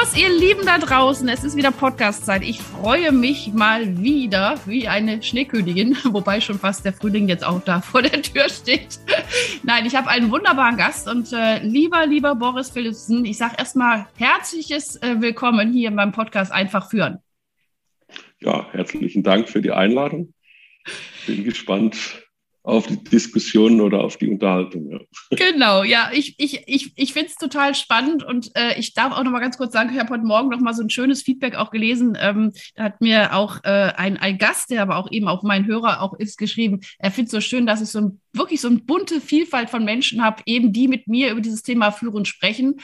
Los, ihr Lieben da draußen. Es ist wieder Podcast-Zeit. Ich freue mich mal wieder wie eine Schneekönigin, wobei schon fast der Frühling jetzt auch da vor der Tür steht. Nein, ich habe einen wunderbaren Gast und äh, lieber, lieber Boris Philipsen, ich sage erstmal herzliches äh, Willkommen hier beim Podcast Einfach führen. Ja, herzlichen Dank für die Einladung. Bin gespannt, auf die Diskussion oder auf die Unterhaltung. Ja. Genau, ja, ich, ich, ich, ich finde es total spannend und äh, ich darf auch noch mal ganz kurz sagen, ich habe heute Morgen noch mal so ein schönes Feedback auch gelesen. Ähm, da hat mir auch äh, ein, ein Gast, der aber auch eben auch mein Hörer auch ist, geschrieben, er findet es so schön, dass ich so ein, wirklich so eine bunte Vielfalt von Menschen habe, eben die mit mir über dieses Thema Führen sprechen.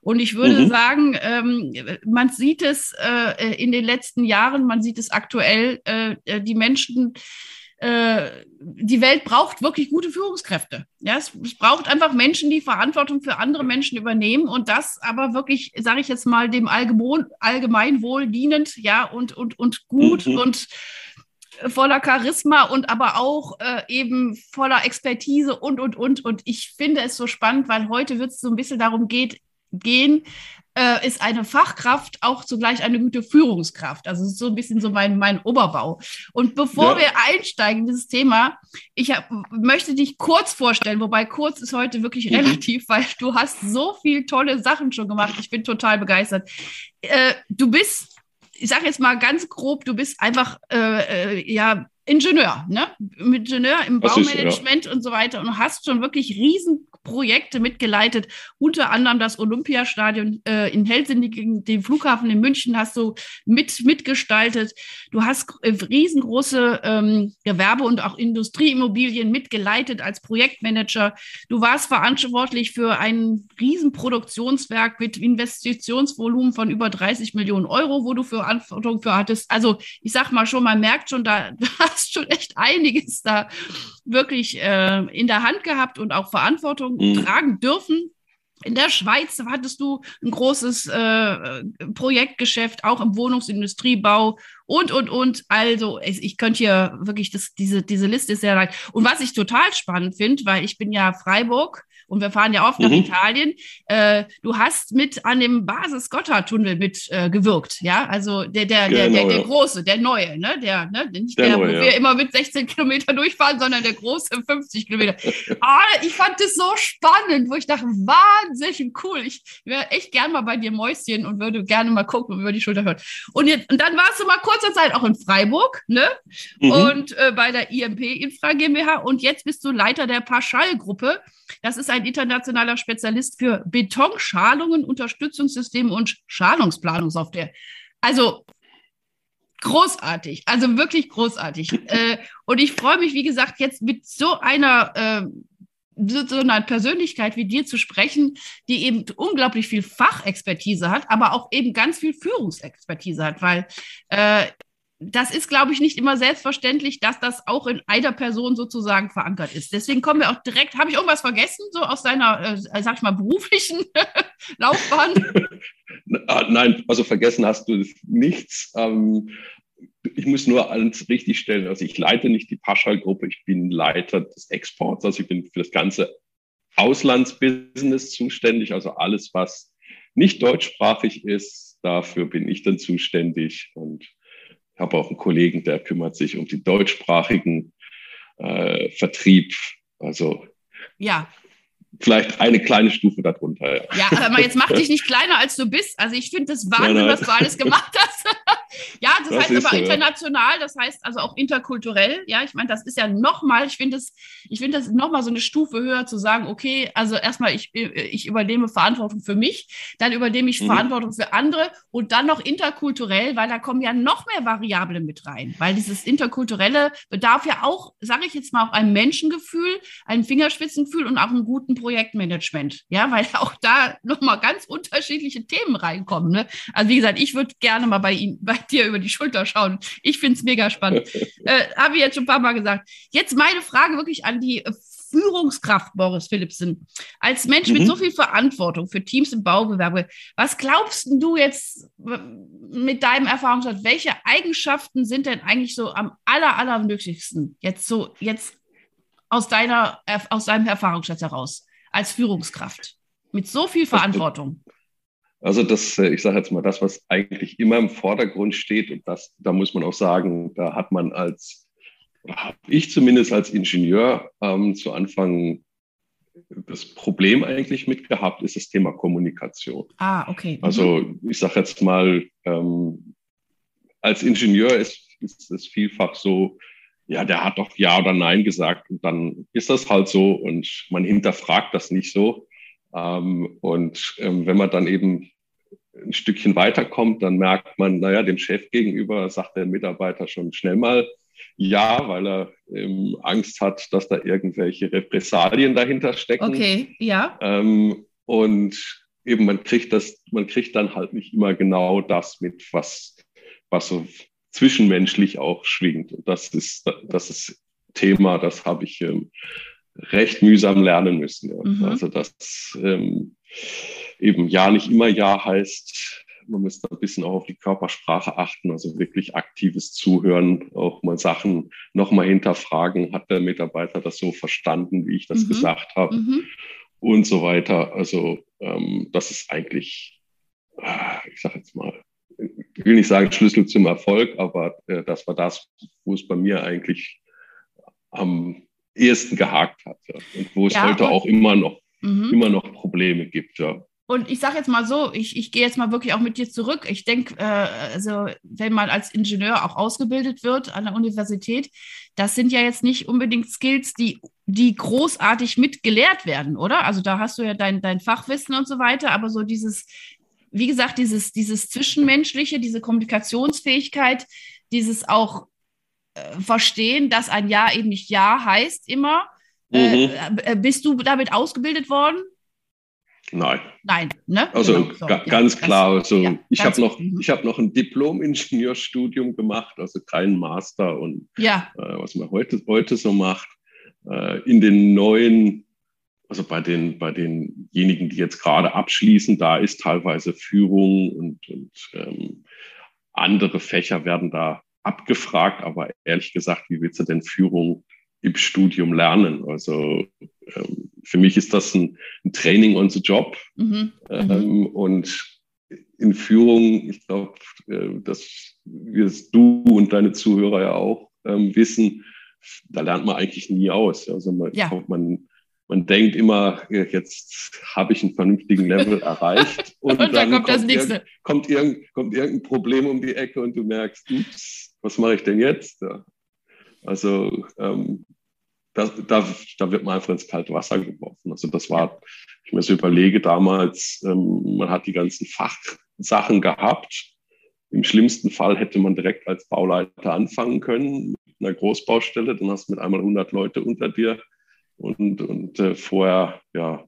Und ich würde mhm. sagen, ähm, man sieht es äh, in den letzten Jahren, man sieht es aktuell, äh, äh die Menschen, äh, die Welt braucht wirklich gute Führungskräfte. Ja, es, es, braucht einfach Menschen, die Verantwortung für andere Menschen übernehmen und das aber wirklich, sage ich jetzt mal, dem Allgemein, Allgemeinwohl dienend, ja, und, und, und gut mhm. und voller Charisma und aber auch äh, eben voller Expertise und, und, und. Und ich finde es so spannend, weil heute wird es so ein bisschen darum geht, gehen, äh, ist eine Fachkraft auch zugleich eine gute Führungskraft. Also so ein bisschen so mein, mein Oberbau. Und bevor ja. wir einsteigen in dieses Thema, ich hab, möchte dich kurz vorstellen, wobei kurz ist heute wirklich mhm. relativ, weil du hast so viele tolle Sachen schon gemacht. Ich bin total begeistert. Äh, du bist ich sage jetzt mal ganz grob, du bist einfach äh, äh ja Ingenieur, ne? Ingenieur im Baumanagement ja. und so weiter und hast schon wirklich riesen Projekte mitgeleitet, unter anderem das Olympiastadion äh, in Helsinki, den Flughafen in München hast du mit, mitgestaltet. Du hast äh, riesengroße ähm, Gewerbe- und auch Industrieimmobilien mitgeleitet als Projektmanager. Du warst verantwortlich für ein Riesenproduktionswerk mit Investitionsvolumen von über 30 Millionen Euro, wo du Verantwortung für hattest. Also ich sag mal schon, man merkt schon, da hast schon echt einiges da wirklich äh, in der Hand gehabt und auch Verantwortung mhm. tragen dürfen. In der Schweiz hattest du ein großes äh, Projektgeschäft, auch im Wohnungsindustriebau und, und, und. Also, ich, ich könnte hier wirklich, das, diese, diese Liste ist sehr lang. Und was ich total spannend finde, weil ich bin ja Freiburg und wir fahren ja oft mhm. nach Italien. Äh, du hast mit an dem Basis-Gotthard-Tunnel mit äh, gewirkt, ja? Also der, der, der, der, der, große, der neue, ne? Der, ne? Nicht der, der neue, wo ja. wir immer mit 16 Kilometer durchfahren, sondern der große 50 Kilometer. ah, ich fand das so spannend, wo ich dachte, wahnsinnig cool. Ich wäre echt gern mal bei dir Mäuschen und würde gerne mal gucken und über die Schulter hören. Und, jetzt, und dann warst du mal kurzer Zeit auch in Freiburg, ne? Mhm. Und äh, bei der IMP Infra GmbH und jetzt bist du Leiter der Pauschalgruppe. Das ist ein internationaler Spezialist für Betonschalungen, Unterstützungssysteme und Schalungsplanungssoftware. Also großartig, also wirklich großartig. äh, und ich freue mich, wie gesagt, jetzt mit so einer äh, so einer Persönlichkeit wie dir zu sprechen, die eben unglaublich viel Fachexpertise hat, aber auch eben ganz viel Führungsexpertise hat, weil äh, das ist, glaube ich, nicht immer selbstverständlich, dass das auch in einer Person sozusagen verankert ist. Deswegen kommen wir auch direkt, habe ich irgendwas vergessen, so aus deiner, äh, sag ich mal, beruflichen Laufbahn? Ah, nein, also vergessen hast du nichts. Ähm, ich muss nur alles richtig stellen. Also ich leite nicht die Paschal-Gruppe, ich bin Leiter des Exports, also ich bin für das ganze Auslandsbusiness zuständig, also alles, was nicht deutschsprachig ist, dafür bin ich dann zuständig und ich habe auch einen Kollegen, der kümmert sich um den deutschsprachigen äh, Vertrieb. Also ja. Vielleicht eine kleine Stufe darunter. Ja, ja aber jetzt mach dich nicht kleiner, als du bist. Also ich finde das Wahnsinn, was du alles gemacht hast. Ja, das, das heißt aber so, international, das heißt also auch interkulturell. Ja, ich meine, das ist ja nochmal, ich finde das, ich finde das nochmal so eine Stufe höher zu sagen, okay, also erstmal, ich, ich übernehme Verantwortung für mich, dann übernehme ich mhm. Verantwortung für andere und dann noch interkulturell, weil da kommen ja noch mehr Variablen mit rein. Weil dieses Interkulturelle bedarf ja auch, sage ich jetzt mal, auch ein Menschengefühl, ein Fingerspitzengefühl und auch einen guten Projektmanagement. Ja, weil auch da nochmal ganz unterschiedliche Themen reinkommen. Ne? Also wie gesagt, ich würde gerne mal bei, Ihnen, bei dir über die Schulter schauen. Ich finde es mega spannend. äh, Habe ich jetzt schon ein paar Mal gesagt. Jetzt meine Frage wirklich an die Führungskraft Boris Philipsen. Als Mensch mhm. mit so viel Verantwortung für Teams im Baugewerbe, was glaubst du jetzt mit deinem Erfahrungsschatz, welche Eigenschaften sind denn eigentlich so am aller, allernötigsten jetzt so, jetzt aus deiner, aus deinem Erfahrungsschatz heraus als Führungskraft mit so viel Verantwortung? Also das, äh, ich sage jetzt mal, das, was eigentlich immer im Vordergrund steht, und das, da muss man auch sagen, da hat man als, habe ich zumindest als Ingenieur ähm, zu Anfang das Problem eigentlich mitgehabt, ist das Thema Kommunikation. Ah, okay. Mhm. Also ich sage jetzt mal, ähm, als Ingenieur ist, ist es vielfach so, ja, der hat doch Ja oder Nein gesagt und dann ist das halt so und man hinterfragt das nicht so. Ähm, und ähm, wenn man dann eben ein Stückchen weiterkommt, dann merkt man, naja, dem Chef gegenüber sagt der Mitarbeiter schon schnell mal ja, weil er ähm, Angst hat, dass da irgendwelche Repressalien dahinter stecken. Okay, ja. Ähm, und eben man kriegt das, man kriegt dann halt nicht immer genau das mit, was, was so zwischenmenschlich auch schwingt. Und das ist, das ist Thema, das habe ich ähm, recht mühsam lernen müssen. Ja. Mhm. Also das ähm, eben ja nicht immer ja heißt, man muss da ein bisschen auch auf die Körpersprache achten, also wirklich aktives Zuhören, auch mal Sachen nochmal hinterfragen, hat der Mitarbeiter das so verstanden, wie ich das mhm. gesagt habe mhm. und so weiter. Also ähm, das ist eigentlich, äh, ich sage jetzt mal, ich will nicht sagen Schlüssel zum Erfolg, aber äh, das war das, wo es bei mir eigentlich am ehesten gehakt hat ja. und wo es ja, heute auch immer noch, mhm. immer noch Probleme gibt. Ja. Und ich sage jetzt mal so, ich, ich gehe jetzt mal wirklich auch mit dir zurück. Ich denke, äh, also wenn man als Ingenieur auch ausgebildet wird an der Universität, das sind ja jetzt nicht unbedingt Skills, die, die großartig mitgelehrt werden, oder? Also da hast du ja dein, dein Fachwissen und so weiter, aber so dieses, wie gesagt, dieses, dieses Zwischenmenschliche, diese Kommunikationsfähigkeit, dieses auch äh, Verstehen, dass ein Ja eben nicht Ja heißt immer. Äh, mhm. Äh, bist du damit ausgebildet worden? Nein. Nein, ne? Also genau, so, ga, ja, ganz klar. Also ja, ich habe noch, ich habe noch ein Diplom-Ingenieurstudium gemacht, also kein Master und ja. äh, was man heute, heute so macht. Äh, in den neuen, also bei den, bei denjenigen, die jetzt gerade abschließen, da ist teilweise Führung und, und ähm, andere Fächer werden da abgefragt, aber ehrlich gesagt, wie willst du denn Führung im Studium lernen? Also für mich ist das ein, ein Training on the Job. Mhm. Ähm, mhm. und in Führung, ich glaube, äh, dass wir du und deine Zuhörer ja auch ähm, wissen, da lernt man eigentlich nie aus. Also man, ja. man, man denkt immer, jetzt habe ich einen vernünftigen Level erreicht und, und dann, kommt, kommt, irg kommt, irgend, kommt irgendein Problem um die Ecke und du merkst, ups, was mache ich denn jetzt? Also ähm, da, da, da wird man einfach ins kalte Wasser geworfen. Also das war, ich mir so überlege, damals, ähm, man hat die ganzen Fachsachen gehabt. Im schlimmsten Fall hätte man direkt als Bauleiter anfangen können mit einer Großbaustelle. Dann hast du mit einmal 100 Leute unter dir und, und äh, vorher, ja,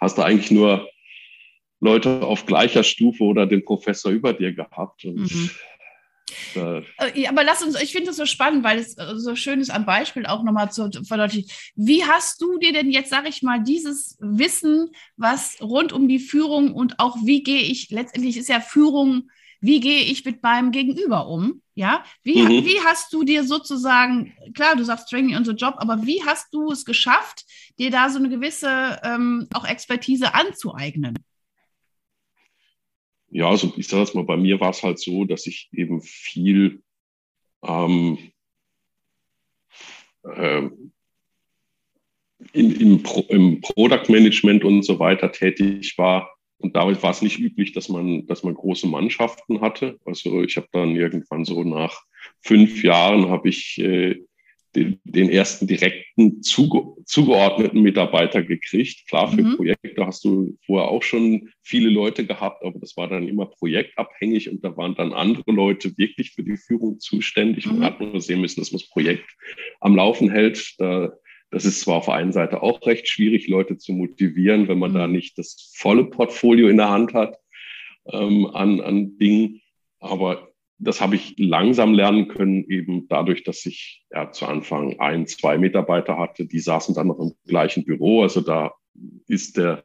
hast du eigentlich nur Leute auf gleicher Stufe oder den Professor über dir gehabt. Und mhm. Äh, aber lass uns, ich finde das so spannend, weil es äh, so schön ist, am Beispiel auch nochmal zu verdeutlichen. Wie hast du dir denn jetzt, sage ich mal, dieses Wissen, was rund um die Führung und auch wie gehe ich, letztendlich ist ja Führung, wie gehe ich mit meinem Gegenüber um? Ja, wie, mhm. wie hast du dir sozusagen, klar, du sagst Training the Job, aber wie hast du es geschafft, dir da so eine gewisse ähm, auch Expertise anzueignen? Ja, also ich sage jetzt mal, bei mir war es halt so, dass ich eben viel ähm, äh, in, im, Pro, im Product Management und so weiter tätig war. und damals war es nicht üblich, dass man, dass man große Mannschaften hatte. Also ich habe dann irgendwann so nach fünf Jahren habe ich äh, den, den ersten direkten zuge zugeordneten Mitarbeiter gekriegt. Klar, für mhm. Projekte hast du vorher auch schon viele Leute gehabt, aber das war dann immer projektabhängig und da waren dann andere Leute wirklich für die Führung zuständig. Mhm. Man hat nur sehen müssen, dass man das Projekt am Laufen hält. Da, das ist zwar auf der einen Seite auch recht schwierig, Leute zu motivieren, wenn man mhm. da nicht das volle Portfolio in der Hand hat ähm, an, an Dingen, aber das habe ich langsam lernen können, eben dadurch, dass ich ja, zu Anfang ein, zwei Mitarbeiter hatte, die saßen dann noch im gleichen Büro. Also da ist der,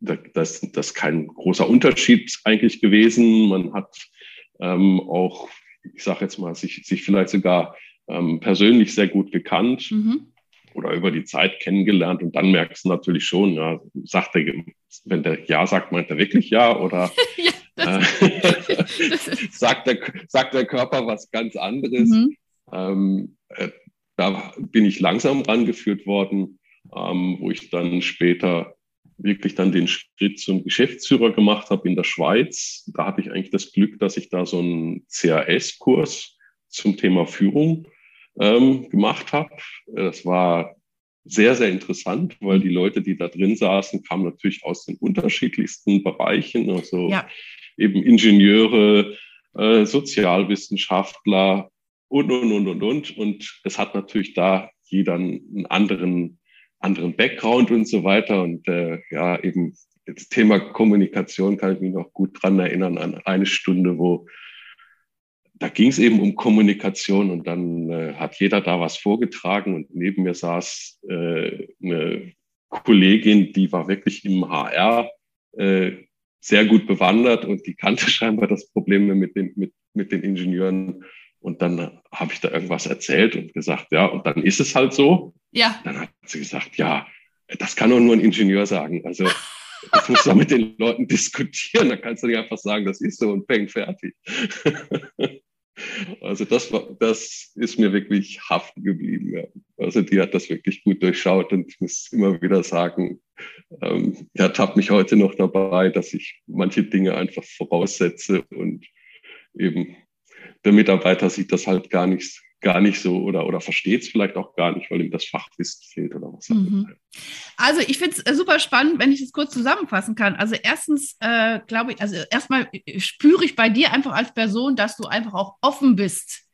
das, das kein großer Unterschied eigentlich gewesen. Man hat ähm, auch, ich sage jetzt mal, sich, sich vielleicht sogar ähm, persönlich sehr gut gekannt. Mhm oder über die Zeit kennengelernt und dann merkst du natürlich schon, ja, sagt er, wenn der Ja sagt, meint er wirklich Ja oder ja, äh, sagt, der, sagt der Körper was ganz anderes. Mhm. Ähm, äh, da bin ich langsam rangeführt worden, ähm, wo ich dann später wirklich dann den Schritt zum Geschäftsführer gemacht habe in der Schweiz. Da hatte ich eigentlich das Glück, dass ich da so einen CAS-Kurs zum Thema Führung ähm, gemacht habe. Das war sehr, sehr interessant, weil die Leute, die da drin saßen, kamen natürlich aus den unterschiedlichsten Bereichen, also ja. Eben Ingenieure, äh, Sozialwissenschaftler und, und, und, und, und. Und es hat natürlich da jeder einen anderen, anderen Background und so weiter. Und äh, ja, eben das Thema Kommunikation kann ich mich noch gut dran erinnern an eine Stunde, wo da ging es eben um Kommunikation und dann äh, hat jeder da was vorgetragen und neben mir saß äh, eine Kollegin, die war wirklich im HR äh, sehr gut bewandert und die kannte scheinbar das Problem mit den, mit, mit den Ingenieuren. Und dann habe ich da irgendwas erzählt und gesagt, ja, und dann ist es halt so. Ja. Dann hat sie gesagt, ja, das kann doch nur ein Ingenieur sagen. Also das musst du mit den Leuten diskutieren. Da kannst du nicht einfach sagen, das ist so und peng, fertig. Also das war, das ist mir wirklich haften geblieben. Ja. Also die hat das wirklich gut durchschaut und ich muss immer wieder sagen, ähm, er tappt mich heute noch dabei, dass ich manche Dinge einfach voraussetze und eben der Mitarbeiter sieht das halt gar nicht gar nicht so oder, oder versteht es vielleicht auch gar nicht, weil ihm das Fachwissen fehlt oder was. Mhm. Also ich finde es äh, super spannend, wenn ich es kurz zusammenfassen kann. Also erstens äh, glaube ich, also erstmal äh, spüre ich bei dir einfach als Person, dass du einfach auch offen bist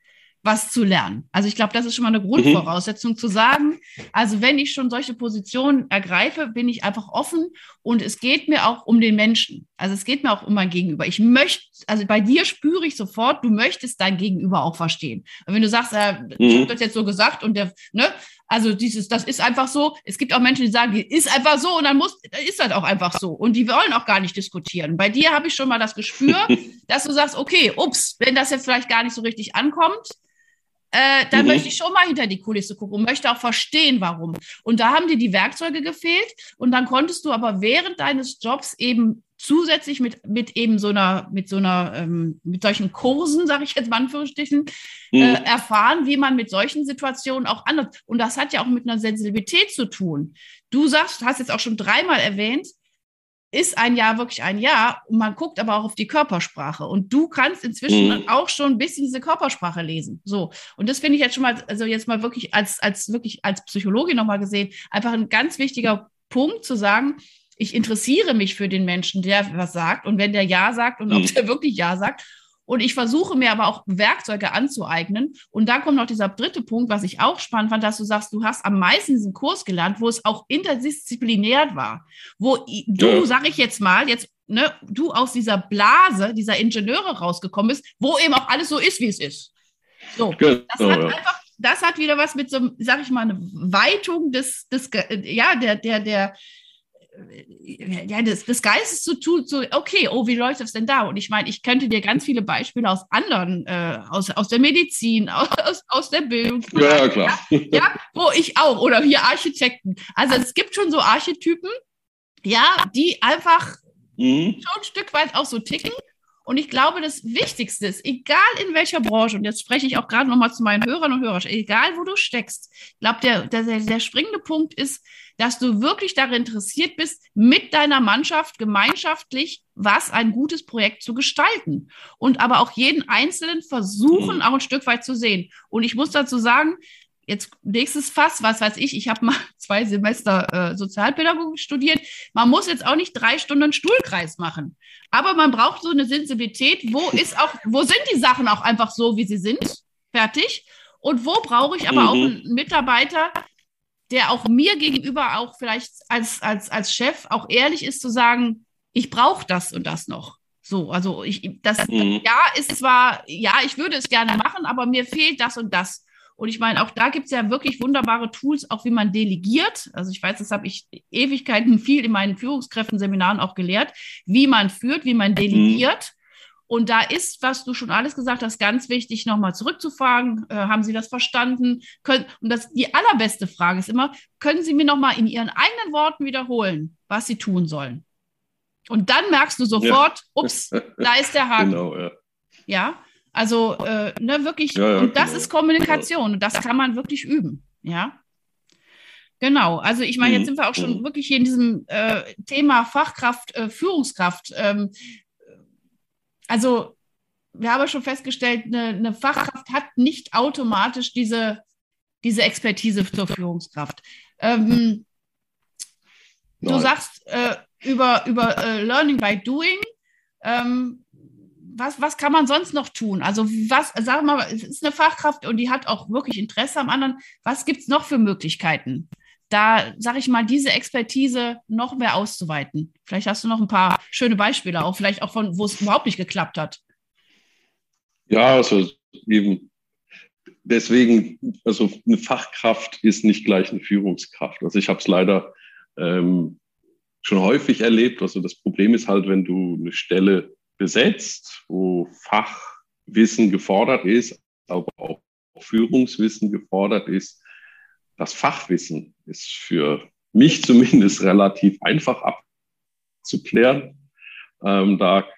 was zu lernen. Also ich glaube, das ist schon mal eine mhm. Grundvoraussetzung mhm. zu sagen, also wenn ich schon solche Positionen ergreife, bin ich einfach offen und es geht mir auch um den Menschen. Also es geht mir auch um mein Gegenüber. Ich möchte, also bei dir spüre ich sofort, du möchtest dein Gegenüber auch verstehen. Und wenn du sagst, äh, mhm. ich habe das jetzt so gesagt und der, ne, also dieses, das ist einfach so. Es gibt auch Menschen, die sagen, die ist einfach so und dann muss, ist das auch einfach so. Und die wollen auch gar nicht diskutieren. Bei dir habe ich schon mal das Gespür, dass du sagst, okay, ups, wenn das jetzt vielleicht gar nicht so richtig ankommt, äh, dann mhm. möchte ich schon mal hinter die Kulisse gucken und möchte auch verstehen, warum. Und da haben dir die Werkzeuge gefehlt und dann konntest du aber während deines Jobs eben zusätzlich mit, mit eben so einer, mit so einer, ähm, mit solchen Kursen, sage ich jetzt mal Anführungsstrichen, mhm. äh, erfahren, wie man mit solchen Situationen auch anders, und das hat ja auch mit einer Sensibilität zu tun. Du sagst, hast jetzt auch schon dreimal erwähnt, ist ein Jahr wirklich ein Jahr und man guckt aber auch auf die Körpersprache und du kannst inzwischen mhm. auch schon ein bisschen diese Körpersprache lesen. So und das finde ich jetzt schon mal, also jetzt mal wirklich als als wirklich als Psychologin nochmal gesehen, einfach ein ganz wichtiger Punkt zu sagen, ich interessiere mich für den Menschen, der was sagt und wenn der Ja sagt und mhm. ob der wirklich Ja sagt und ich versuche mir aber auch Werkzeuge anzueignen. Und da kommt noch dieser dritte Punkt, was ich auch spannend fand, dass du sagst, du hast am meisten diesen Kurs gelernt, wo es auch interdisziplinär war. Wo du, ja. sag ich jetzt mal, jetzt, ne, du aus dieser Blase, dieser Ingenieure rausgekommen bist, wo eben auch alles so ist, wie es ist. So, genau, das hat ja. einfach, das hat wieder was mit so, sag ich mal, eine Weitung des, des ja, der, der, der, ja, des Geistes zu tun, so, okay, oh, wie läuft das denn da? Und ich meine, ich könnte dir ganz viele Beispiele aus anderen, äh, aus, aus der Medizin, aus, aus der Bildung. Ja, klar. Ja, ja, wo ich auch, oder hier Architekten. Also es gibt schon so Archetypen, ja, die einfach mhm. schon ein Stück weit auch so ticken. Und ich glaube, das Wichtigste ist, egal in welcher Branche, und jetzt spreche ich auch gerade nochmal zu meinen Hörern und Hörern, egal wo du steckst, ich glaube, der, der, der springende Punkt ist, dass du wirklich daran interessiert bist, mit deiner Mannschaft gemeinschaftlich was ein gutes Projekt zu gestalten. Und aber auch jeden Einzelnen versuchen, mhm. auch ein Stück weit zu sehen. Und ich muss dazu sagen, jetzt nächstes Fass, was weiß ich, ich habe mal zwei Semester äh, Sozialpädagogik studiert. Man muss jetzt auch nicht drei Stunden Stuhlkreis machen. Aber man braucht so eine Sensibilität, wo ist auch, wo sind die Sachen auch einfach so, wie sie sind? Fertig. Und wo brauche ich aber mhm. auch einen Mitarbeiter, der auch mir gegenüber auch vielleicht als, als, als Chef auch ehrlich ist zu sagen, ich brauche das und das noch. So, also ich, das mhm. ja ist zwar, ja, ich würde es gerne machen, aber mir fehlt das und das. Und ich meine, auch da gibt es ja wirklich wunderbare Tools, auch wie man delegiert. Also ich weiß, das habe ich Ewigkeiten viel in meinen Führungskräften-Seminaren auch gelehrt, wie man führt, wie man mhm. delegiert. Mhm. Und da ist, was du schon alles gesagt hast, ganz wichtig, nochmal zurückzufragen. Äh, haben Sie das verstanden? Können, und das, die allerbeste Frage ist immer, können Sie mir nochmal in Ihren eigenen Worten wiederholen, was Sie tun sollen? Und dann merkst du sofort, ja. ups, da ist der Haken. Genau, ja. Ja, also äh, ne, wirklich, ja, ja, und das genau. ist Kommunikation und das kann man wirklich üben. Ja. Genau, also ich meine, jetzt mhm. sind wir auch schon mhm. wirklich hier in diesem äh, Thema Fachkraft, äh, Führungskraft. Ähm, also wir haben schon festgestellt, eine, eine, Fachkraft hat nicht automatisch diese, diese Expertise zur Führungskraft. Ähm, du sagst äh, über, über äh, Learning by Doing. Ähm, was, was kann man sonst noch tun? Also, was, sag mal, es ist eine Fachkraft und die hat auch wirklich Interesse am anderen. Was gibt es noch für Möglichkeiten? Da, sage ich mal, diese Expertise noch mehr auszuweiten. Vielleicht hast du noch ein paar schöne Beispiele, auch vielleicht auch von, wo es überhaupt nicht geklappt hat. Ja, also eben deswegen, also eine Fachkraft ist nicht gleich eine Führungskraft. Also ich habe es leider ähm, schon häufig erlebt. Also das Problem ist halt, wenn du eine Stelle besetzt, wo Fachwissen gefordert ist, aber auch Führungswissen gefordert ist. Das Fachwissen ist für mich zumindest relativ einfach abzuklären. Ähm, da,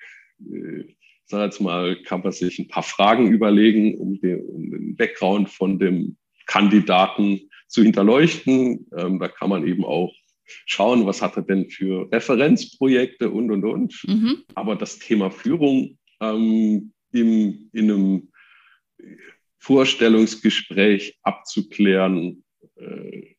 äh, sag jetzt mal, kann man sich ein paar Fragen überlegen, um den, um den Background von dem Kandidaten zu hinterleuchten. Ähm, da kann man eben auch schauen, was hat er denn für Referenzprojekte und, und, und. Mhm. Aber das Thema Führung ähm, im, in einem Vorstellungsgespräch abzuklären, äh,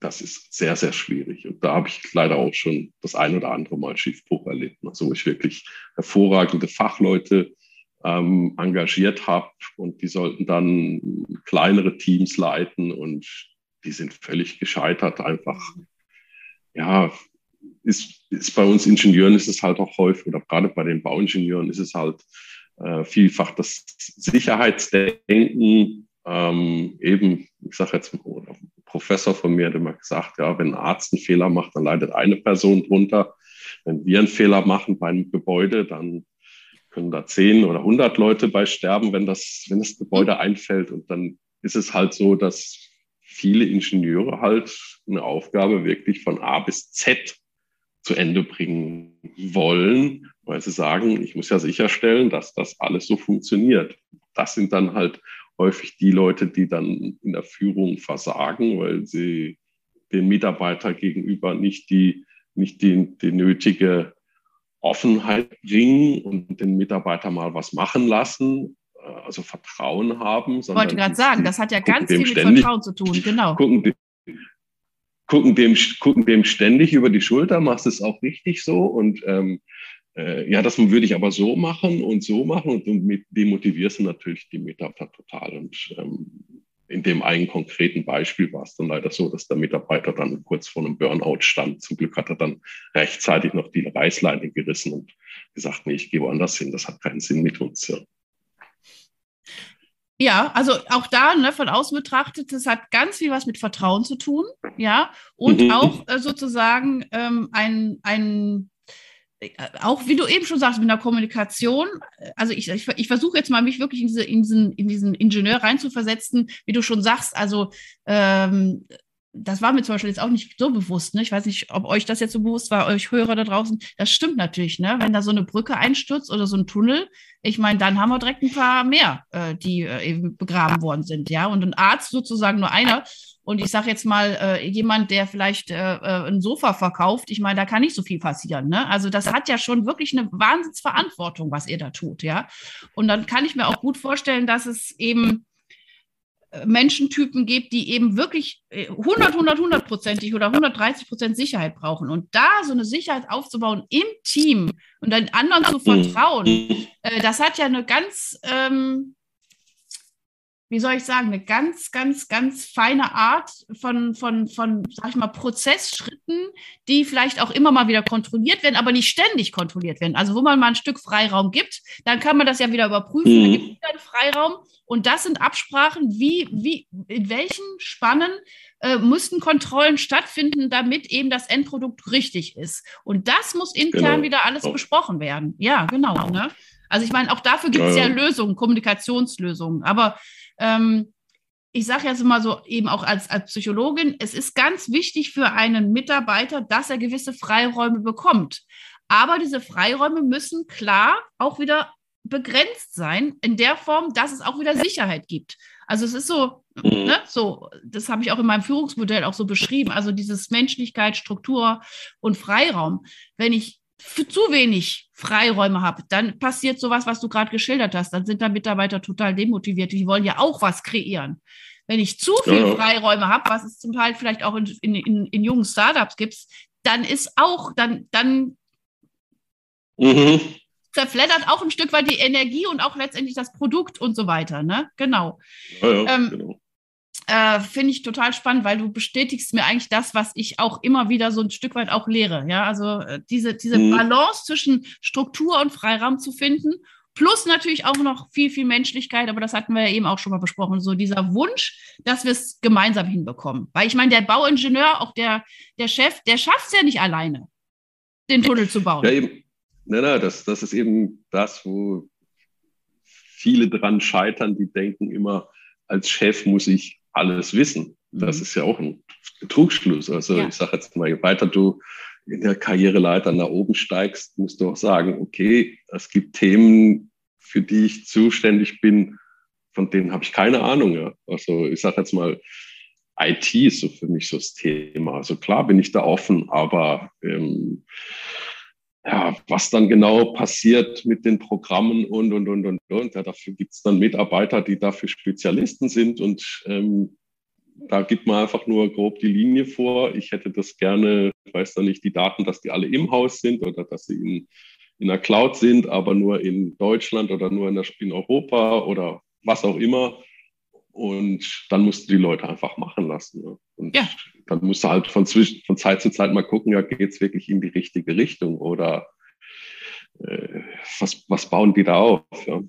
das ist sehr, sehr schwierig. Und da habe ich leider auch schon das ein oder andere Mal Schiffbruch erlebt. Also wo ich wirklich hervorragende Fachleute ähm, engagiert habe und die sollten dann kleinere Teams leiten und die sind völlig gescheitert, einfach ja, ist, ist bei uns Ingenieuren ist es halt auch häufig, oder gerade bei den Bauingenieuren ist es halt äh, vielfach das Sicherheitsdenken. Ähm, eben, ich sage jetzt, ein Professor von mir hat immer gesagt, ja, wenn ein Arzt einen Fehler macht, dann leidet eine Person drunter. Wenn wir einen Fehler machen bei einem Gebäude, dann können da zehn oder hundert Leute bei sterben, wenn das, wenn das Gebäude einfällt. Und dann ist es halt so, dass viele Ingenieure halt eine Aufgabe wirklich von A bis Z zu Ende bringen wollen, weil sie sagen, ich muss ja sicherstellen, dass das alles so funktioniert. Das sind dann halt häufig die Leute, die dann in der Führung versagen, weil sie den Mitarbeiter gegenüber nicht die, nicht die, die nötige Offenheit bringen und den Mitarbeiter mal was machen lassen also Vertrauen haben. Ich wollte gerade sagen, das hat ja ganz viel mit ständig, Vertrauen zu tun, genau. Gucken, gucken, dem, gucken dem ständig über die Schulter, machst es auch richtig so und ähm, äh, ja, das würde ich aber so machen und so machen und du demotivierst du natürlich die Mitarbeiter total. Und ähm, in dem einen konkreten Beispiel war es dann leider so, dass der Mitarbeiter dann kurz vor einem Burnout stand. Zum Glück hat er dann rechtzeitig noch die Reißleine gerissen und gesagt, nee, ich gehe woanders hin, das hat keinen Sinn mit uns. Ja. Ja, also auch da, ne, von außen betrachtet, das hat ganz viel was mit Vertrauen zu tun, ja, und mhm. auch äh, sozusagen ähm, ein, ein äh, auch wie du eben schon sagst, mit der Kommunikation, also ich, ich, ich versuche jetzt mal, mich wirklich in, diese, in, diesen, in diesen Ingenieur reinzuversetzen, wie du schon sagst, also ähm, das war mir zum Beispiel jetzt auch nicht so bewusst. Ne? Ich weiß nicht, ob euch das jetzt so bewusst war, euch Hörer da draußen. Das stimmt natürlich, ne? Wenn da so eine Brücke einstürzt oder so ein Tunnel, ich meine, dann haben wir direkt ein paar mehr, äh, die äh, eben begraben worden sind, ja. Und ein Arzt sozusagen nur einer. Und ich sage jetzt mal, äh, jemand, der vielleicht äh, äh, ein Sofa verkauft, ich meine, da kann nicht so viel passieren. Ne? Also das hat ja schon wirklich eine Wahnsinnsverantwortung, was ihr da tut, ja. Und dann kann ich mir auch gut vorstellen, dass es eben Menschentypen gibt, die eben wirklich 100, 100, 100 prozentig oder 130 Prozent Sicherheit brauchen. Und da so eine Sicherheit aufzubauen im Team und den anderen zu vertrauen, äh, das hat ja eine ganz, ähm, wie soll ich sagen, eine ganz, ganz, ganz feine Art von, von, von, sag ich mal, Prozessschritten, die vielleicht auch immer mal wieder kontrolliert werden, aber nicht ständig kontrolliert werden. Also wo man mal ein Stück Freiraum gibt, dann kann man das ja wieder überprüfen, mhm. dann gibt es wieder einen Freiraum. Und das sind Absprachen, wie, wie, in welchen Spannen äh, müssten Kontrollen stattfinden, damit eben das Endprodukt richtig ist. Und das muss intern genau. wieder alles oh. besprochen werden. Ja, genau. Ne? Also ich meine, auch dafür gibt es ja. ja Lösungen, Kommunikationslösungen. Aber ähm, ich sage jetzt mal so eben auch als, als Psychologin, es ist ganz wichtig für einen Mitarbeiter, dass er gewisse Freiräume bekommt. Aber diese Freiräume müssen klar auch wieder begrenzt sein, in der Form, dass es auch wieder Sicherheit gibt. Also es ist so, mhm. ne, so, das habe ich auch in meinem Führungsmodell auch so beschrieben. Also dieses Menschlichkeit, Struktur und Freiraum. Wenn ich zu wenig Freiräume habe, dann passiert sowas, was du gerade geschildert hast. Dann sind da Mitarbeiter total demotiviert. Die wollen ja auch was kreieren. Wenn ich zu viel Freiräume habe, was es zum Teil vielleicht auch in, in, in, in jungen Startups gibt, dann ist auch, dann, dann mhm. zerfleddert auch ein Stück weit die Energie und auch letztendlich das Produkt und so weiter. Ne? Genau. Ja, ja, ähm, genau äh, finde ich total spannend, weil du bestätigst mir eigentlich das, was ich auch immer wieder so ein Stück weit auch lehre. Ja, also äh, diese, diese mhm. Balance zwischen Struktur und Freiraum zu finden, plus natürlich auch noch viel, viel Menschlichkeit, aber das hatten wir ja eben auch schon mal besprochen, so dieser Wunsch, dass wir es gemeinsam hinbekommen. Weil ich meine, der Bauingenieur, auch der, der Chef, der schafft es ja nicht alleine, den Tunnel zu bauen. Ja, eben. Nein, nein, das, das ist eben das, wo viele dran scheitern, die denken immer, als Chef muss ich alles wissen. Das mhm. ist ja auch ein Trugschluss. Also ja. ich sage jetzt mal, je weiter du in der Karriereleiter nach oben steigst, musst du auch sagen, okay, es gibt Themen, für die ich zuständig bin, von denen habe ich keine Ahnung. Ja. Also ich sage jetzt mal, IT ist so für mich so das Thema. Also klar bin ich da offen, aber ähm, ja, was dann genau passiert mit den Programmen und, und, und, und, und. Ja, dafür gibt es dann Mitarbeiter, die dafür Spezialisten sind und ähm, da gibt man einfach nur grob die Linie vor. Ich hätte das gerne, ich weiß da nicht, die Daten, dass die alle im Haus sind oder dass sie in, in der Cloud sind, aber nur in Deutschland oder nur in, der, in Europa oder was auch immer. Und dann musst du die Leute einfach machen lassen. Ne? Und ja. dann musst du halt von, zwischen, von Zeit zu Zeit mal gucken, ja, geht es wirklich in die richtige Richtung oder äh, was, was bauen die da auf? Ja?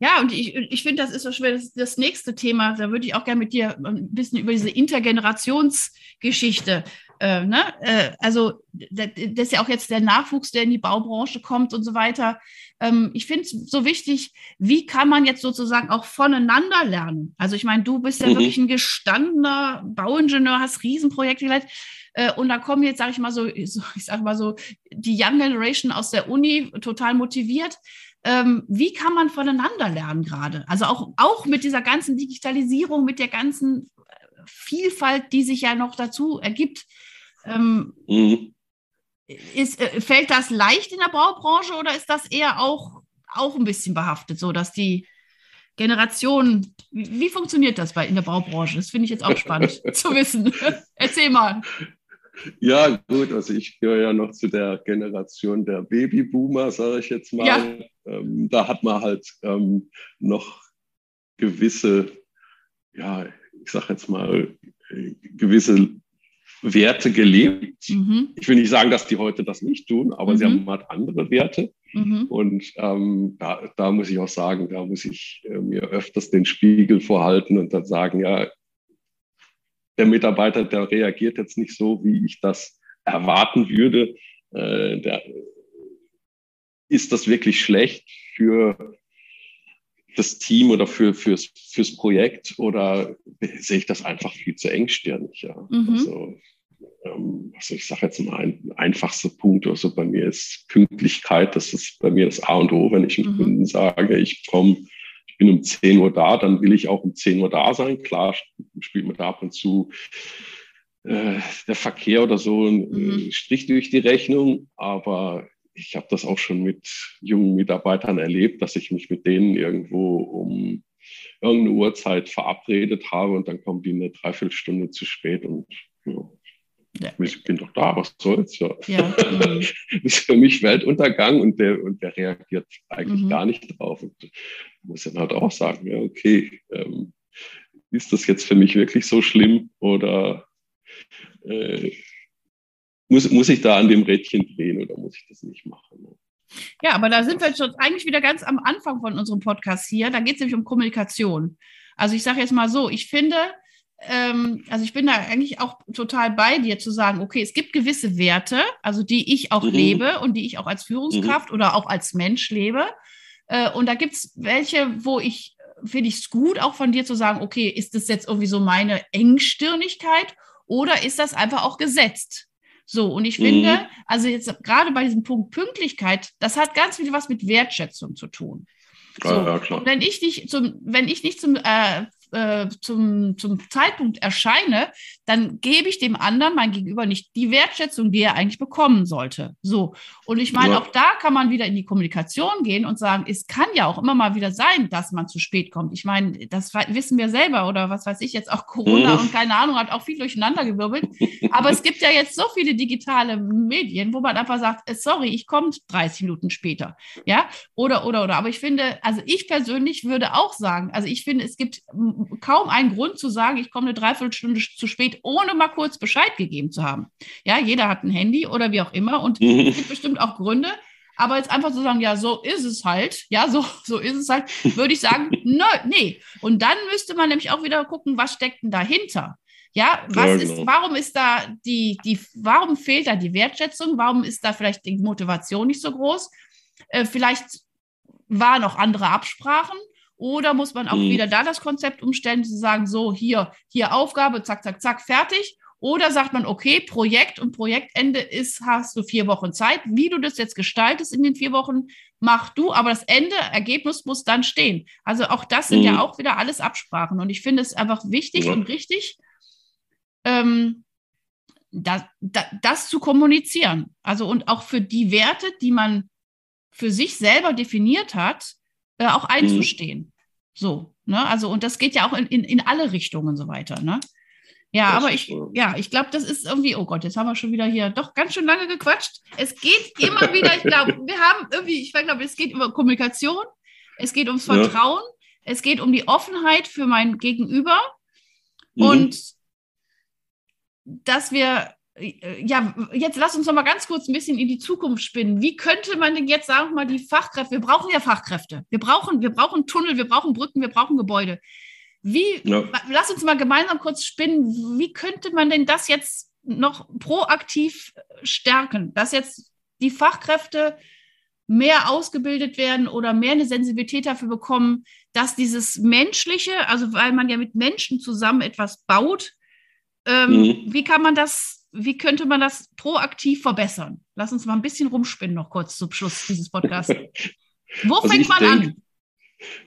Ja, und ich, ich finde, das ist so schwer, das, das nächste Thema. Da würde ich auch gerne mit dir ein bisschen über diese Intergenerationsgeschichte äh, ne? Äh, also das ist ja auch jetzt der Nachwuchs, der in die Baubranche kommt und so weiter. Ähm, ich finde es so wichtig, wie kann man jetzt sozusagen auch voneinander lernen? Also ich meine, du bist ja mhm. wirklich ein gestandener Bauingenieur, hast Riesenprojekte geleitet. Äh, und da kommen jetzt, sage ich mal so, ich sage mal so, die Young Generation aus der Uni total motiviert. Ähm, wie kann man voneinander lernen gerade? Also auch, auch mit dieser ganzen Digitalisierung, mit der ganzen Vielfalt, die sich ja noch dazu ergibt. Ähm, mhm. ist, äh, fällt das leicht in der Baubranche oder ist das eher auch, auch ein bisschen behaftet, so dass die Generation, wie, wie funktioniert das bei in der Baubranche? Das finde ich jetzt auch spannend zu wissen. Erzähl mal. Ja, gut, also ich gehöre ja noch zu der Generation der Babyboomer, sage ich jetzt mal. Ja. Ähm, da hat man halt ähm, noch gewisse, ja, ich sage jetzt mal, gewisse Werte gelebt. Mhm. Ich will nicht sagen, dass die heute das nicht tun, aber mhm. sie haben halt andere Werte. Mhm. Und ähm, da, da, muss ich auch sagen, da muss ich äh, mir öfters den Spiegel vorhalten und dann sagen, ja, der Mitarbeiter, der reagiert jetzt nicht so, wie ich das erwarten würde. Äh, der, ist das wirklich schlecht für das Team oder für, fürs, fürs Projekt oder sehe ich das einfach viel zu engstirnig? Ja? Mhm. Also, ähm, also ich sage jetzt mal, ein einfachster Punkt also bei mir ist Pünktlichkeit. Das ist bei mir das A und O, wenn ich dem mhm. Kunden sage, ich komme, ich bin um 10 Uhr da, dann will ich auch um 10 Uhr da sein. Klar spielt man da ab und zu äh, der Verkehr oder so ein mhm. Strich durch die Rechnung, aber ich habe das auch schon mit jungen Mitarbeitern erlebt, dass ich mich mit denen irgendwo um irgendeine Uhrzeit verabredet habe und dann kommen die eine Dreiviertelstunde zu spät und ja, ja. ich bin doch da, was soll's ja. ja. Mhm. das ist für mich Weltuntergang und der, und der reagiert eigentlich mhm. gar nicht drauf. Und muss dann halt auch sagen, ja, okay, ähm, ist das jetzt für mich wirklich so schlimm oder äh, muss, muss ich da an dem Rädchen drehen oder muss ich das nicht machen? Ne? Ja, aber da sind wir schon eigentlich wieder ganz am Anfang von unserem Podcast hier. Da geht es nämlich um Kommunikation. Also ich sage jetzt mal so, ich finde, ähm, also ich bin da eigentlich auch total bei dir zu sagen, okay, es gibt gewisse Werte, also die ich auch mhm. lebe und die ich auch als Führungskraft mhm. oder auch als Mensch lebe. Äh, und da gibt es welche, wo ich, finde ich es gut, auch von dir zu sagen, okay, ist das jetzt irgendwie so meine Engstirnigkeit oder ist das einfach auch gesetzt? So, und ich finde, mhm. also jetzt gerade bei diesem Punkt Pünktlichkeit, das hat ganz viel was mit Wertschätzung zu tun. So, ja, ja, wenn ich nicht zum, wenn ich nicht zum äh, äh, zum, zum Zeitpunkt erscheine, dann gebe ich dem anderen, mein Gegenüber, nicht die Wertschätzung, die er eigentlich bekommen sollte. So. Und ich meine, ja. auch da kann man wieder in die Kommunikation gehen und sagen, es kann ja auch immer mal wieder sein, dass man zu spät kommt. Ich meine, das wissen wir selber oder was weiß ich jetzt auch Corona mhm. und keine Ahnung, hat auch viel durcheinandergewirbelt. Aber es gibt ja jetzt so viele digitale Medien, wo man einfach sagt, äh, sorry, ich komme 30 Minuten später. Ja, oder, oder, oder. Aber ich finde, also ich persönlich würde auch sagen, also ich finde, es gibt kaum einen Grund zu sagen, ich komme eine Dreiviertelstunde zu spät, ohne mal kurz Bescheid gegeben zu haben. Ja, jeder hat ein Handy oder wie auch immer und es gibt bestimmt auch Gründe. Aber jetzt einfach zu sagen, ja, so ist es halt, ja, so, so ist es halt, würde ich sagen, nö, nee. Und dann müsste man nämlich auch wieder gucken, was steckt denn dahinter? Ja, was ja, genau. ist, warum ist da die, die, warum fehlt da die Wertschätzung? Warum ist da vielleicht die Motivation nicht so groß? Äh, vielleicht waren auch andere Absprachen oder muss man auch mhm. wieder da das Konzept umstellen, zu sagen, so hier, hier Aufgabe, zack, zack, zack, fertig. Oder sagt man, okay, Projekt und Projektende ist, hast du vier Wochen Zeit. Wie du das jetzt gestaltest in den vier Wochen, mach du, aber das Ende, Ergebnis muss dann stehen. Also auch das sind mhm. ja auch wieder alles Absprachen. Und ich finde es einfach wichtig ja. und richtig, ähm, das, das, das zu kommunizieren. Also und auch für die Werte, die man für sich selber definiert hat, äh, auch einzustehen. Mhm. So, ne? Also, und das geht ja auch in, in, in alle Richtungen so weiter, ne? Ja, das aber ich, ja, ich glaube, das ist irgendwie, oh Gott, jetzt haben wir schon wieder hier doch ganz schön lange gequatscht. Es geht immer wieder, ich glaube, wir haben irgendwie, ich glaube, es geht über Kommunikation, es geht ums Vertrauen, ja. es geht um die Offenheit für mein Gegenüber mhm. und dass wir ja, jetzt lass uns noch mal ganz kurz ein bisschen in die Zukunft spinnen. Wie könnte man denn jetzt, sagen wir mal, die Fachkräfte, wir brauchen ja Fachkräfte. Wir brauchen, wir brauchen Tunnel, wir brauchen Brücken, wir brauchen Gebäude. Wie, ja. lass uns mal gemeinsam kurz spinnen, wie könnte man denn das jetzt noch proaktiv stärken, dass jetzt die Fachkräfte mehr ausgebildet werden oder mehr eine Sensibilität dafür bekommen, dass dieses Menschliche, also weil man ja mit Menschen zusammen etwas baut, ähm, mhm. wie kann man das wie könnte man das proaktiv verbessern? Lass uns mal ein bisschen rumspinnen noch kurz zum Schluss dieses Podcasts. Wo also fängt man denk, an?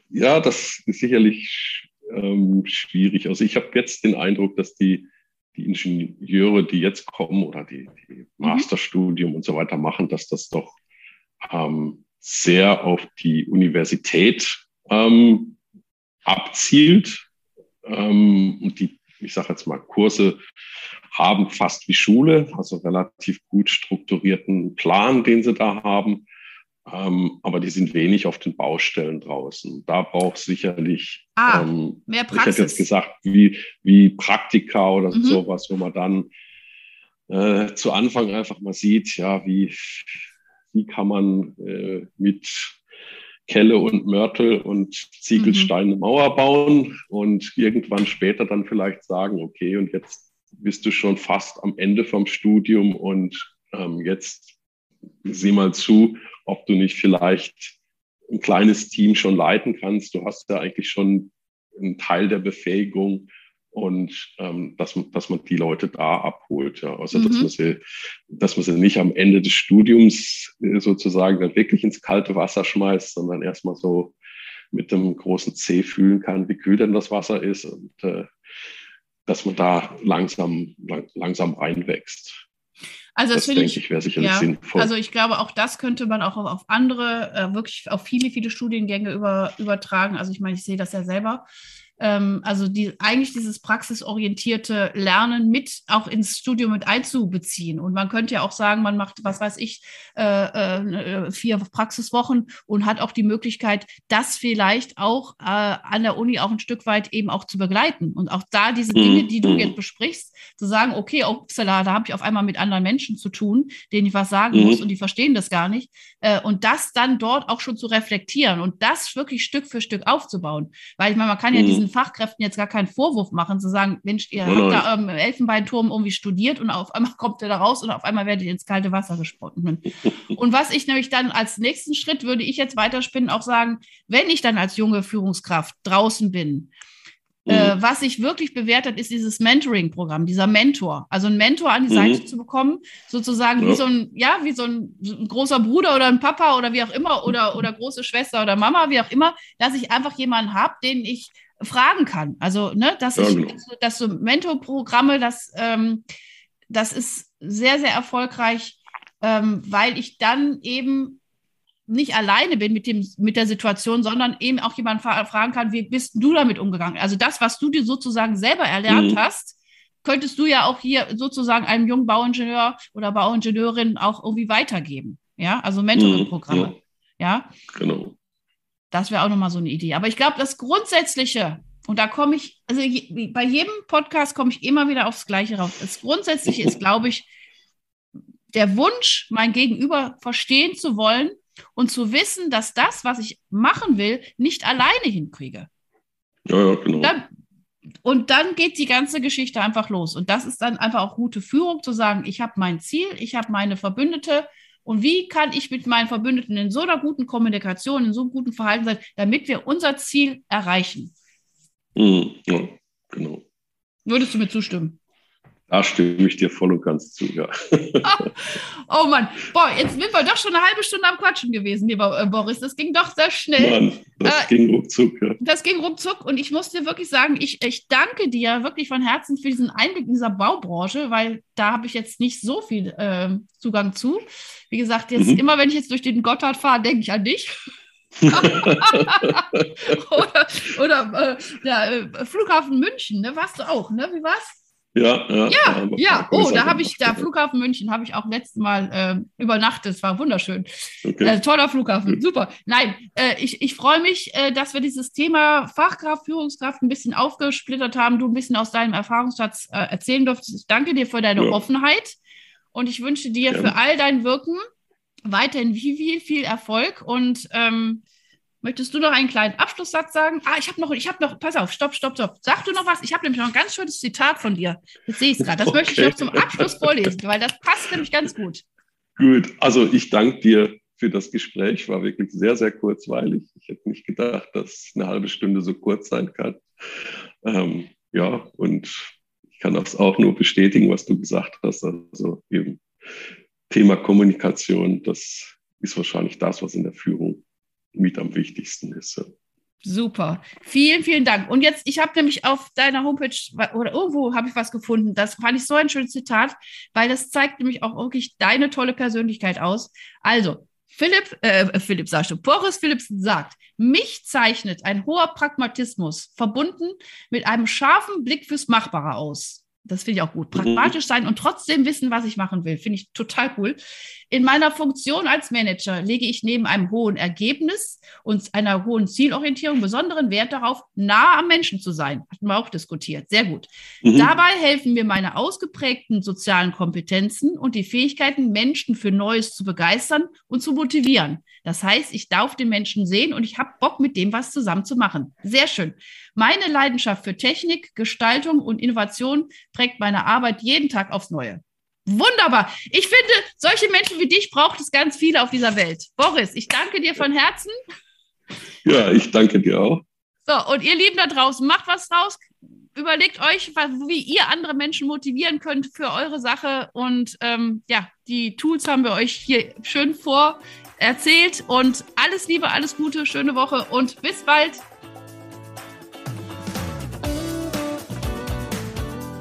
Ja, das ist sicherlich ähm, schwierig. Also ich habe jetzt den Eindruck, dass die, die Ingenieure, die jetzt kommen oder die, die mhm. Masterstudium mhm. und so weiter machen, dass das doch ähm, sehr auf die Universität ähm, abzielt ähm, und die, ich sage jetzt mal, Kurse haben fast wie Schule, also relativ gut strukturierten Plan, den sie da haben. Ähm, aber die sind wenig auf den Baustellen draußen. Da braucht es sicherlich ah, ähm, mehr Praxis. Ich hätte jetzt gesagt, wie, wie Praktika oder mhm. sowas, wo man dann äh, zu Anfang einfach mal sieht, ja, wie, wie kann man äh, mit Kelle und Mörtel und Ziegelstein eine mhm. Mauer bauen und irgendwann später dann vielleicht sagen, okay, und jetzt bist du schon fast am Ende vom Studium und ähm, jetzt sieh mal zu, ob du nicht vielleicht ein kleines Team schon leiten kannst. Du hast ja eigentlich schon einen Teil der Befähigung und ähm, dass, dass man die Leute da abholt. Ja. Also mhm. dass, man sie, dass man sie nicht am Ende des Studiums äh, sozusagen dann wirklich ins kalte Wasser schmeißt, sondern erstmal so mit dem großen C fühlen kann, wie kühl denn das Wasser ist und äh, dass man da langsam, lang, langsam reinwächst. Also das, das denke ich, ich wäre sicherlich ja, sinnvoll. Also ich glaube, auch das könnte man auch auf andere, äh, wirklich auf viele, viele Studiengänge über, übertragen. Also ich meine, ich sehe das ja selber also die, eigentlich dieses praxisorientierte Lernen mit auch ins Studium mit einzubeziehen. Und man könnte ja auch sagen, man macht, was weiß ich, äh, äh, vier Praxiswochen und hat auch die Möglichkeit, das vielleicht auch äh, an der Uni auch ein Stück weit eben auch zu begleiten. Und auch da diese Dinge, die du mhm. jetzt besprichst, zu sagen, okay, upsala, da habe ich auf einmal mit anderen Menschen zu tun, denen ich was sagen mhm. muss und die verstehen das gar nicht. Äh, und das dann dort auch schon zu reflektieren und das wirklich Stück für Stück aufzubauen. Weil ich meine, man kann ja mhm. diesen Fachkräften jetzt gar keinen Vorwurf machen, zu sagen, Mensch, ihr habt da ähm, im Elfenbeinturm irgendwie studiert und auf einmal kommt ihr da raus und auf einmal werdet ihr ins kalte Wasser gesponnen. und was ich nämlich dann als nächsten Schritt würde ich jetzt weiterspinnen, auch sagen, wenn ich dann als junge Führungskraft draußen bin, äh, mhm. was sich wirklich bewährt hat, ist dieses Mentoring-Programm, dieser Mentor. Also einen Mentor an die mhm. Seite zu bekommen, sozusagen ja. wie so ein, ja, wie so ein, so ein, großer Bruder oder ein Papa oder wie auch immer oder, oder große Schwester oder Mama, wie auch immer, dass ich einfach jemanden habe, den ich fragen kann. Also, ne, dass ja, ich, genau. dass so Mentorprogramme, das, ähm, das ist sehr, sehr erfolgreich, ähm, weil ich dann eben nicht alleine bin mit, dem, mit der Situation, sondern eben auch jemanden fragen kann, wie bist du damit umgegangen? Also das, was du dir sozusagen selber erlernt mhm. hast, könntest du ja auch hier sozusagen einem jungen Bauingenieur oder Bauingenieurin auch irgendwie weitergeben. Ja, also Mentoring-Programme. Mhm, ja. ja. Genau. Das wäre auch nochmal so eine Idee. Aber ich glaube, das Grundsätzliche, und da komme ich, also je, bei jedem Podcast komme ich immer wieder aufs Gleiche raus. Das Grundsätzliche ist, glaube ich, der Wunsch, mein Gegenüber verstehen zu wollen und zu wissen, dass das, was ich machen will, nicht alleine hinkriege. Ja, ja, genau. Dann, und dann geht die ganze Geschichte einfach los. Und das ist dann einfach auch gute Führung, zu sagen, ich habe mein Ziel, ich habe meine Verbündete, und wie kann ich mit meinen Verbündeten in so einer guten Kommunikation, in so einem guten Verhalten sein, damit wir unser Ziel erreichen? Mhm, ja, genau. Würdest du mir zustimmen? Da stimme ich dir voll und ganz zu, ja. oh Mann, boah, jetzt sind wir doch schon eine halbe Stunde am Quatschen gewesen, lieber äh, Boris. Das ging doch sehr schnell. Mann, das äh, ging ruckzuck, ja. Das ging ruckzuck und ich muss dir wirklich sagen, ich, ich danke dir wirklich von Herzen für diesen Einblick in dieser Baubranche, weil da habe ich jetzt nicht so viel äh, Zugang zu. Wie gesagt, jetzt mhm. immer wenn ich jetzt durch den Gotthard fahre, denke ich an dich. oder oder äh, der äh, Flughafen München, ne? Warst du auch, ne? Wie war's? Ja, ja. Ja, ja. oh, da habe ich, da Flughafen München habe ich auch letztes Mal äh, übernachtet. Es war wunderschön. Okay. Äh, toller Flughafen, mhm. super. Nein, äh, ich, ich freue mich, äh, dass wir dieses Thema Fachkraft, Führungskraft ein bisschen aufgesplittert haben, du ein bisschen aus deinem Erfahrungsschatz äh, erzählen durftest. Ich danke dir für deine ja. Offenheit und ich wünsche dir ja. für all dein Wirken weiterhin viel, viel, viel Erfolg und ähm, Möchtest du noch einen kleinen Abschlusssatz sagen? Ah, ich habe noch, ich habe noch, pass auf, stopp, stopp, stopp. Sag du noch was? Ich habe nämlich noch ein ganz schönes Zitat von dir. Jetzt sehe ich es gerade. Das okay. möchte ich noch zum Abschluss vorlesen, weil das passt nämlich ganz gut. Gut, also ich danke dir für das Gespräch. War wirklich sehr, sehr kurzweilig. Ich hätte nicht gedacht, dass eine halbe Stunde so kurz sein kann. Ähm, ja, und ich kann das auch nur bestätigen, was du gesagt hast. Also eben Thema Kommunikation, das ist wahrscheinlich das, was in der Führung mit am wichtigsten ist. Super. Vielen, vielen Dank. Und jetzt, ich habe nämlich auf deiner Homepage oder irgendwo habe ich was gefunden. Das fand ich so ein schönes Zitat, weil das zeigt nämlich auch wirklich deine tolle Persönlichkeit aus. Also, Philipp, äh, Philipp sagst du, Boris Philipsen sagt, mich zeichnet ein hoher Pragmatismus verbunden mit einem scharfen Blick fürs Machbare aus. Das finde ich auch gut. Mhm. Pragmatisch sein und trotzdem wissen, was ich machen will. Finde ich total cool. In meiner Funktion als Manager lege ich neben einem hohen Ergebnis und einer hohen Zielorientierung besonderen Wert darauf, nah am Menschen zu sein. Hatten wir auch diskutiert. Sehr gut. Mhm. Dabei helfen mir meine ausgeprägten sozialen Kompetenzen und die Fähigkeiten, Menschen für Neues zu begeistern und zu motivieren. Das heißt, ich darf den Menschen sehen und ich habe Bock, mit dem was zusammen zu machen. Sehr schön. Meine Leidenschaft für Technik, Gestaltung und Innovation prägt meine Arbeit jeden Tag aufs Neue. Wunderbar. Ich finde, solche Menschen wie dich braucht es ganz viele auf dieser Welt. Boris, ich danke dir von Herzen. Ja, ich danke dir auch. So, und ihr Lieben da draußen, macht was draus. Überlegt euch, wie ihr andere Menschen motivieren könnt für eure Sache. Und ähm, ja, die Tools haben wir euch hier schön vor erzählt. Und alles Liebe, alles Gute, schöne Woche und bis bald.